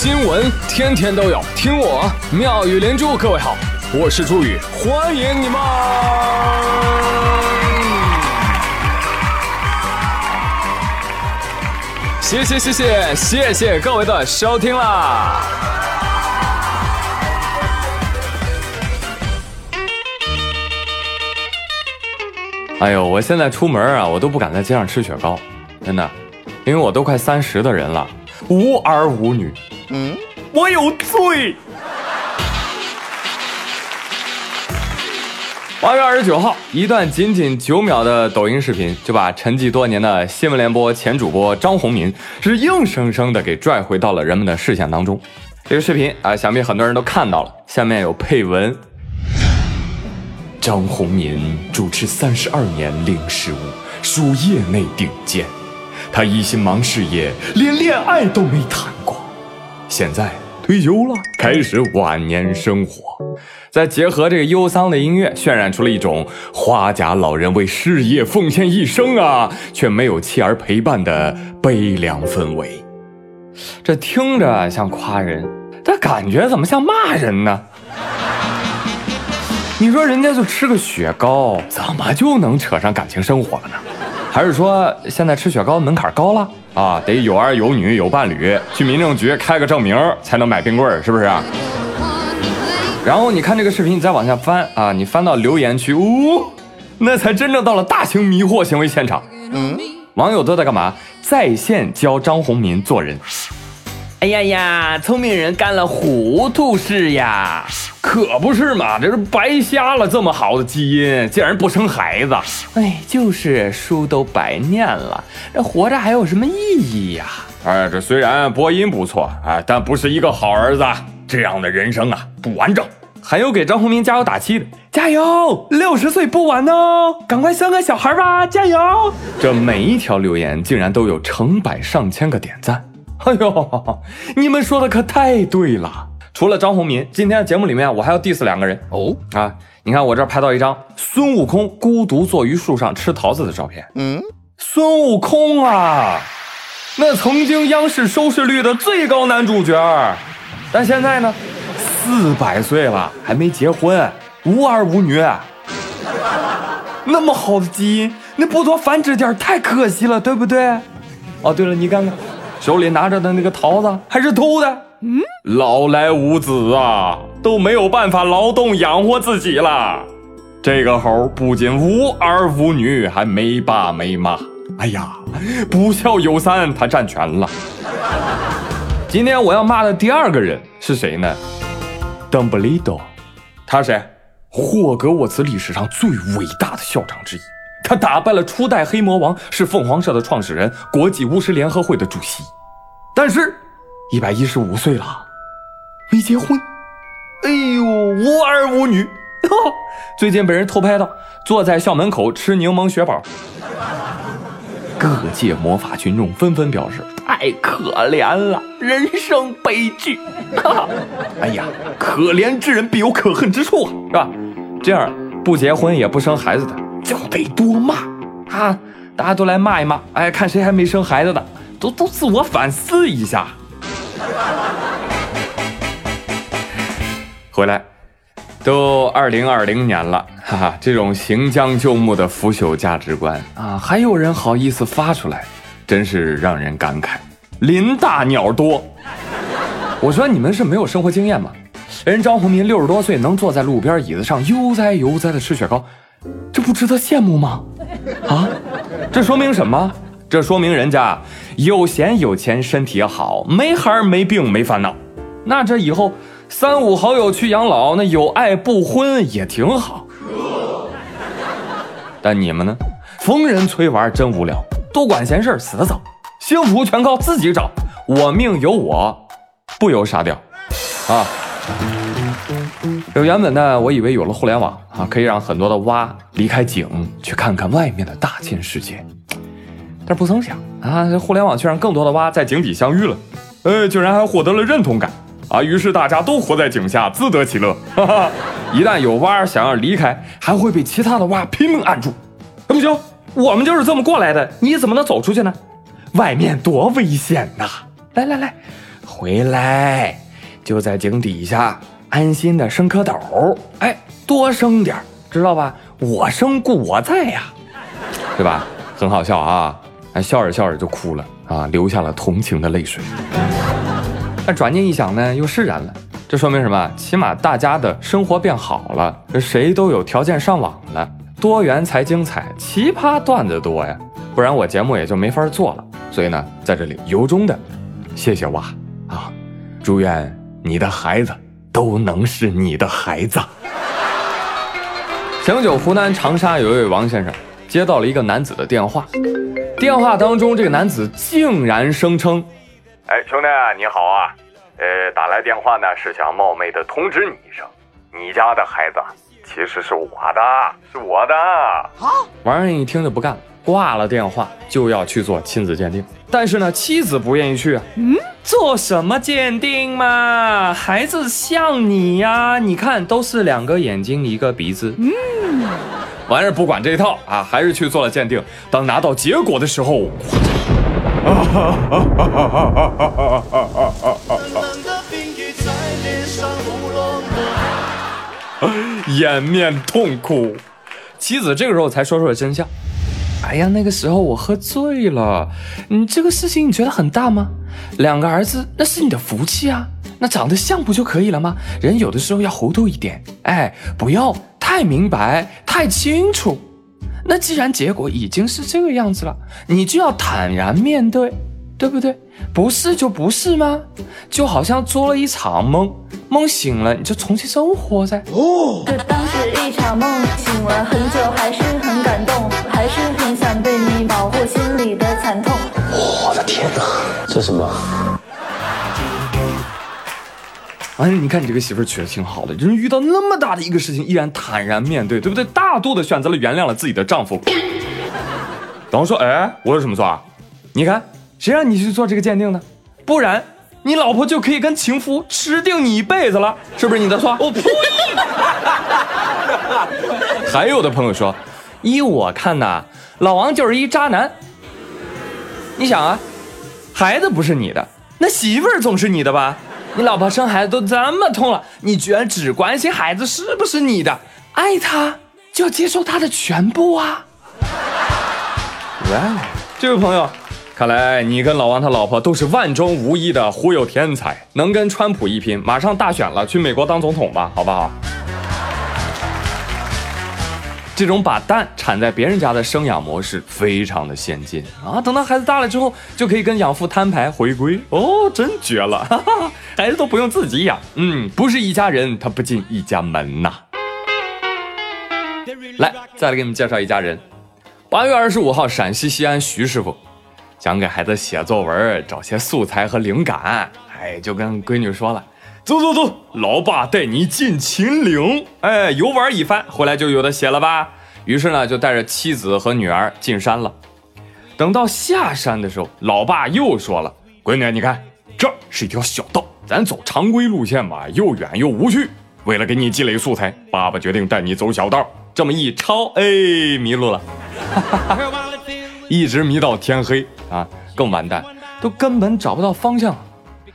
新闻天天都有，听我妙语连珠。各位好，我是朱宇，欢迎你们！谢谢谢谢谢谢各位的收听啦！哎呦，我现在出门啊，我都不敢在街上吃雪糕，真的，因为我都快三十的人了，无儿无女，嗯，我有罪。八月二十九号，一段仅仅九秒的抖音视频，就把沉寂多年的新闻联播前主播张宏民，是硬生生的给拽回到了人们的视线当中。这个视频啊，想必很多人都看到了，下面有配文。张宏民主持三十二年零失误，属业内顶尖。他一心忙事业，连恋爱都没谈过。现在退休了，开始晚年生活。再结合这个忧伤的音乐，渲染出了一种花甲老人为事业奉献一生啊，却没有妻儿陪伴的悲凉氛围。这听着像夸人，但感觉怎么像骂人呢？你说人家就吃个雪糕，怎么就能扯上感情生活了呢？还是说现在吃雪糕门槛高了啊？得有儿有女有伴侣，去民政局开个证明才能买冰棍是不是？然后你看这个视频，你再往下翻啊，你翻到留言区，呜，那才真正到了大型迷惑行为现场。嗯，网友都在干嘛？在线教张宏民做人。哎呀呀，聪明人干了糊涂事呀！可不是嘛，这是白瞎了这么好的基因，竟然不生孩子。哎，就是书都白念了，这活着还有什么意义呀？哎，这虽然播音不错，哎，但不是一个好儿子。这样的人生啊，不完整。还有给张宏明加油打气的，加油，六十岁不晚哦，赶快生个小孩吧，加油！这每一条留言竟然都有成百上千个点赞。哎呦，你们说的可太对了！除了张宏民，今天的节目里面我还要 diss 两个人哦啊！你看我这拍到一张孙悟空孤独坐于树上吃桃子的照片。嗯，孙悟空啊，那曾经央视收视率的最高男主角，但现在呢，四百岁了还没结婚，无儿无女，那么好的基因，那不多繁殖点太可惜了，对不对？哦，对了，你看看。手里拿着的那个桃子还是偷的，嗯，老来无子啊，都没有办法劳动养活自己了。这个猴不仅无儿无女，还没爸没妈。哎呀，不孝有三，他占全了。今天我要骂的第二个人是谁呢？邓布利多，他谁？霍格沃茨历史上最伟大的校长之一。他打败了初代黑魔王，是凤凰社的创始人，国际巫师联合会的主席。但是，一百一十五岁了，没结婚。哎呦，无儿无女。最近被人偷拍到坐在校门口吃柠檬雪宝。各界魔法群众纷纷表示：太可怜了，人生悲剧。哎呀，可怜之人必有可恨之处啊，是吧？这样不结婚也不生孩子的。就得多骂啊！大家都来骂一骂，哎，看谁还没生孩子的，都都自我反思一下。回来，都二零二零年了，哈哈，这种行将就木的腐朽价值观啊，还有人好意思发出来，真是让人感慨。林大鸟多，我说你们是没有生活经验吗？人张宏民六十多岁能坐在路边椅子上悠哉悠哉的吃雪糕。这不值得羡慕吗？啊，这说明什么？这说明人家有闲有钱，身体好，没孩没病没烦恼。那这以后三五好友去养老，那有爱不婚也挺好。但你们呢？逢人催娃真无聊，多管闲事死得早。幸福全靠自己找，我命由我不由沙雕。啊。这原本呢，我以为有了互联网啊，可以让很多的蛙离开井去看看外面的大千世界，但是不曾想啊，这互联网却让更多的蛙在井底相遇了，哎，竟然还获得了认同感啊！于是大家都活在井下，自得其乐。哈哈，一旦有蛙想要离开，还会被其他的蛙拼命按住。不行，我们就是这么过来的，你怎么能走出去呢？外面多危险呐！来来来。回来，就在井底下安心的生蝌蚪，哎，多生点知道吧？我生故我在呀，对吧？很好笑啊！哎，笑着笑着就哭了啊，流下了同情的泪水。那转念一想呢，又释然了。这说明什么？起码大家的生活变好了，谁都有条件上网了，多元才精彩，奇葩段子多呀，不然我节目也就没法做了。所以呢，在这里由衷的谢谢娃啊，祝愿你的孩子都能是你的孩子。前不久，湖南长沙有一位王先生接到了一个男子的电话，电话当中这个男子竟然声称：“哎，兄弟你好啊。”呃，打来电话呢，是想冒昧的通知你一声，你家的孩子其实是我的，是我的。啊！王人一听就不干了，挂了电话就要去做亲子鉴定。但是呢，妻子不愿意去啊。嗯，做什么鉴定嘛？孩子像你呀，你看都是两个眼睛一个鼻子。嗯，完事不管这一套啊，还是去做了鉴定。当拿到结果的时候。掩面痛哭，妻子这个时候才说出了真相。哎呀，那个时候我喝醉了。你这个事情你觉得很大吗？两个儿子那是你的福气啊，那长得像不就可以了吗？人有的时候要糊涂一点，哎，不要太明白、太清楚。那既然结果已经是这个样子了，你就要坦然面对。对不对？不是就不是吗？就好像做了一场梦，梦醒了你就重新生活噻。哦，这当是一场梦，醒了很久还是很感动，还是很想被你保护心里的惨痛。我的天哪，这什么？哎，你看你这个媳妇儿娶的挺好的，就是遇到那么大的一个事情依然坦然面对，对不对？大度的选择了原谅了自己的丈夫。然后说，哎，我有什么错啊？你看。谁让你去做这个鉴定的？不然你老婆就可以跟情夫吃定你一辈子了，是不是你的错？我呸！还有的朋友说，依我看呐，老王就是一渣男。你想啊，孩子不是你的，那媳妇儿总是你的吧？你老婆生孩子都这么痛了，你居然只关心孩子是不是你的？爱他就要接受他的全部啊！哇，这位朋友。看来你跟老王他老婆都是万中无一的忽悠天才，能跟川普一拼。马上大选了，去美国当总统吧，好不好？这种把蛋产在别人家的生养模式非常的先进啊！等到孩子大了之后，就可以跟养父摊牌回归哦，真绝了！哈哈，孩子都不用自己养，嗯，不是一家人，他不进一家门呐。来，再来给你们介绍一家人。八月二十五号，陕西西安徐师傅。想给孩子写作文，找些素材和灵感，哎，就跟闺女说了：“走走走，老爸带你进秦岭，哎，游玩一番，回来就有的写了吧。”于是呢，就带着妻子和女儿进山了。等到下山的时候，老爸又说了：“闺女，你看，这是一条小道，咱走常规路线吧，又远又无趣。为了给你积累素材，爸爸决定带你走小道。这么一抄，哎，迷路了。”一直迷到天黑啊，更完蛋，都根本找不到方向。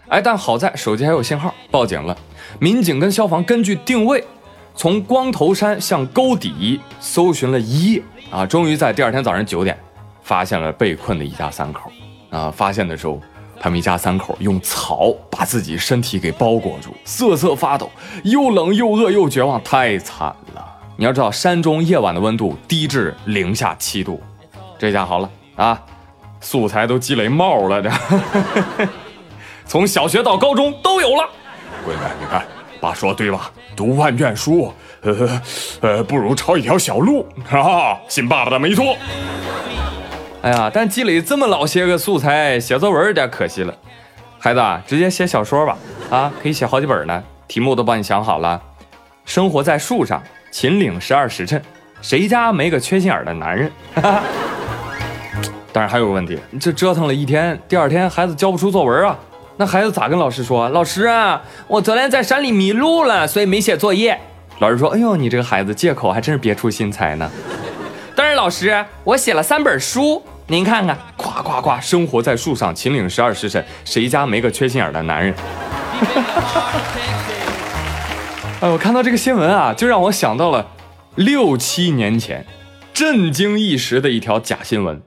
哎，但好在手机还有信号，报警了。民警跟消防根据定位，从光头山向沟底搜寻了一夜啊，终于在第二天早上九点，发现了被困的一家三口。啊，发现的时候，他们一家三口用草把自己身体给包裹住，瑟瑟发抖，又冷又饿又绝望，太惨了。你要知道，山中夜晚的温度低至零下七度。这下好了啊，素材都积累冒了的，从小学到高中都有了。闺女，你看，爸说对吧？读万卷书，呃呃，不如抄一条小路啊！信爸爸的没错。哎呀，但积累这么老些个素材，写作文有点可惜了。孩子，直接写小说吧，啊，可以写好几本呢。题目都帮你想好了，生活在树上，秦岭十二时辰，谁家没个缺心眼的男人？但是还有个问题，这折腾了一天，第二天孩子交不出作文啊，那孩子咋跟老师说？老师啊，我昨天在山里迷路了，所以没写作业。老师说：“哎呦，你这个孩子借口还真是别出心裁呢。”但是老师，我写了三本书，您看看，夸夸夸，生活在树上，秦岭十二时辰，谁家没个缺心眼的男人？哎，我看到这个新闻啊，就让我想到了六七年前震惊一时的一条假新闻，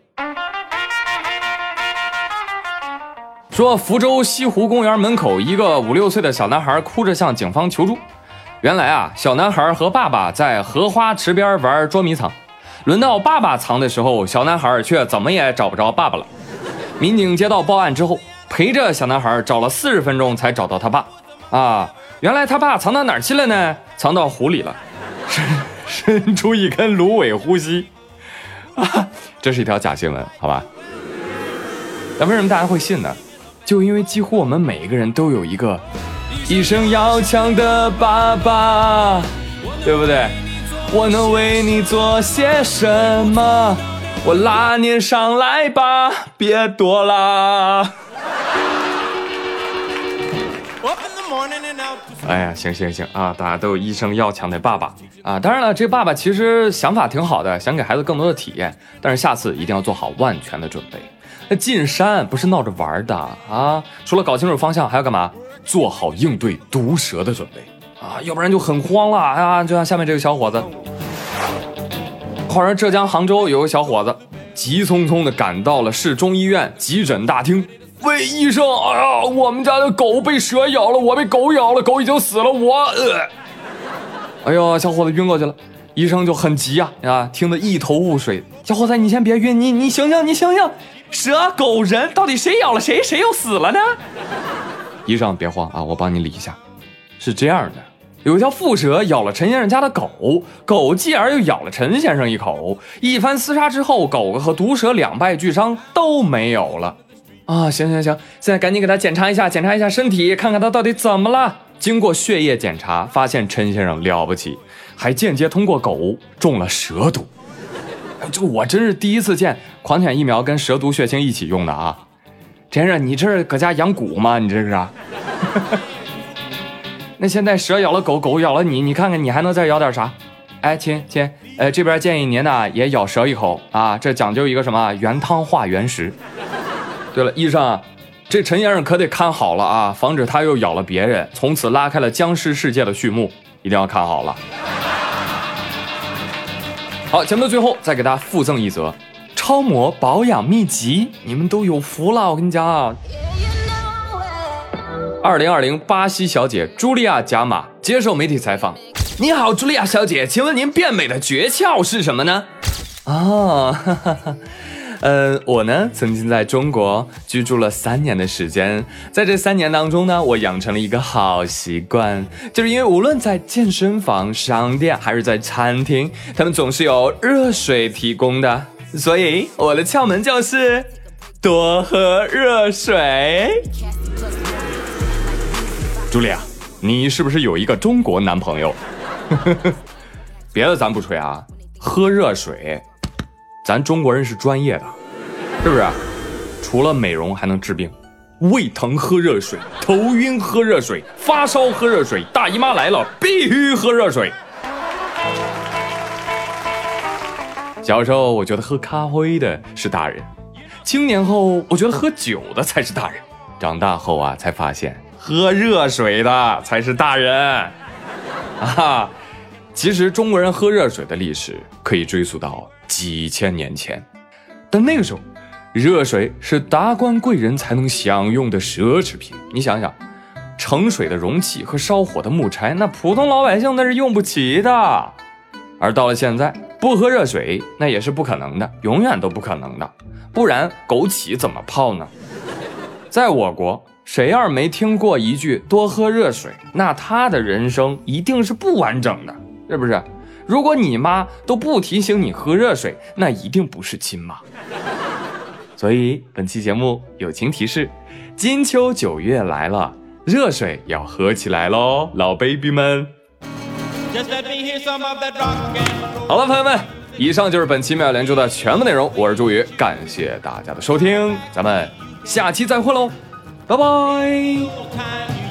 说福州西湖公园门口一个五六岁的小男孩哭着向警方求助。原来啊，小男孩和爸爸在荷花池边玩捉迷藏。轮到爸爸藏的时候，小男孩却怎么也找不着爸爸了。民警接到报案之后，陪着小男孩找了四十分钟才找到他爸。啊，原来他爸藏到哪儿去了呢？藏到湖里了，伸伸出一根芦苇呼吸。啊，这是一条假新闻，好吧？那为什么大家会信呢？就因为几乎我们每一个人都有一个一生要强的爸爸，对不对？我能为你做些什么？我拉你上来吧，别躲啦！哎呀，行行行啊，大家都有一生要强的爸爸啊！当然了，这爸爸其实想法挺好的，想给孩子更多的体验，但是下次一定要做好万全的准备。那进山不是闹着玩的啊！除了搞清楚方向，还要干嘛？做好应对毒蛇的准备。啊，要不然就很慌了啊！就像下面这个小伙子，话说浙江杭州有个小伙子，急匆匆的赶到了市中医院急诊大厅，喂医生，哎呀，我们家的狗被蛇咬了，我被狗咬了，狗已经死了，我，呃，哎呦，小伙子晕过去了，医生就很急啊，啊，听得一头雾水。小伙子，你先别晕，你你醒醒，你醒醒，蛇、狗、人，到底谁咬了谁，谁又死了呢？医生别慌啊，我帮你理一下，是这样的。有一条蝮蛇咬了陈先生家的狗，狗继而又咬了陈先生一口。一番厮杀之后，狗和毒蛇两败俱伤，都没有了。啊，行行行，现在赶紧给他检查一下，检查一下身体，看看他到底怎么了。经过血液检查，发现陈先生了不起，还间接通过狗中了蛇毒。这我真是第一次见狂犬疫苗跟蛇毒血清一起用的啊！陈先生，你这是搁家养蛊吗？你这是？那现在蛇咬了狗，狗咬了你，你看看你还能再咬点啥？哎，亲亲，呃，这边建议您呢也咬蛇一口啊，这讲究一个什么原汤化原食。对了，医生，这陈先生可得看好了啊，防止他又咬了别人，从此拉开了僵尸世界的序幕，一定要看好了。好，节目的最后再给大家附赠一则超模保养秘籍，你们都有福了，我跟你讲啊。二零二零巴西小姐茱莉亚·贾马接受媒体采访。你好，茱莉亚小姐，请问您变美的诀窍是什么呢？啊哦，呃，我呢曾经在中国居住了三年的时间，在这三年当中呢，我养成了一个好习惯，就是因为无论在健身房、商店还是在餐厅，他们总是有热水提供的，所以我的窍门就是多喝热水。朱莉亚，你是不是有一个中国男朋友？别的咱不吹啊，喝热水，咱中国人是专业的，是不是？除了美容还能治病，胃疼喝热水，头晕喝热水，发烧喝热水，大姨妈来了必须喝热水。小时候我觉得喝咖啡的是大人，青年后我觉得喝酒的才是大人，长大后啊才发现。喝热水的才是大人啊！其实中国人喝热水的历史可以追溯到几千年前，但那个时候，热水是达官贵人才能享用的奢侈品。你想想，盛水的容器和烧火的木柴，那普通老百姓那是用不起的。而到了现在，不喝热水那也是不可能的，永远都不可能的。不然枸杞怎么泡呢？在我国。谁要是没听过一句多喝热水，那他的人生一定是不完整的，是不是？如果你妈都不提醒你喝热水，那一定不是亲妈。所以本期节目友情提示：金秋九月来了，热水要喝起来喽，老 baby 们。好了，朋友们，以上就是本期妙连珠的全部内容。我是朱宇，感谢大家的收听，咱们下期再会喽。拜拜。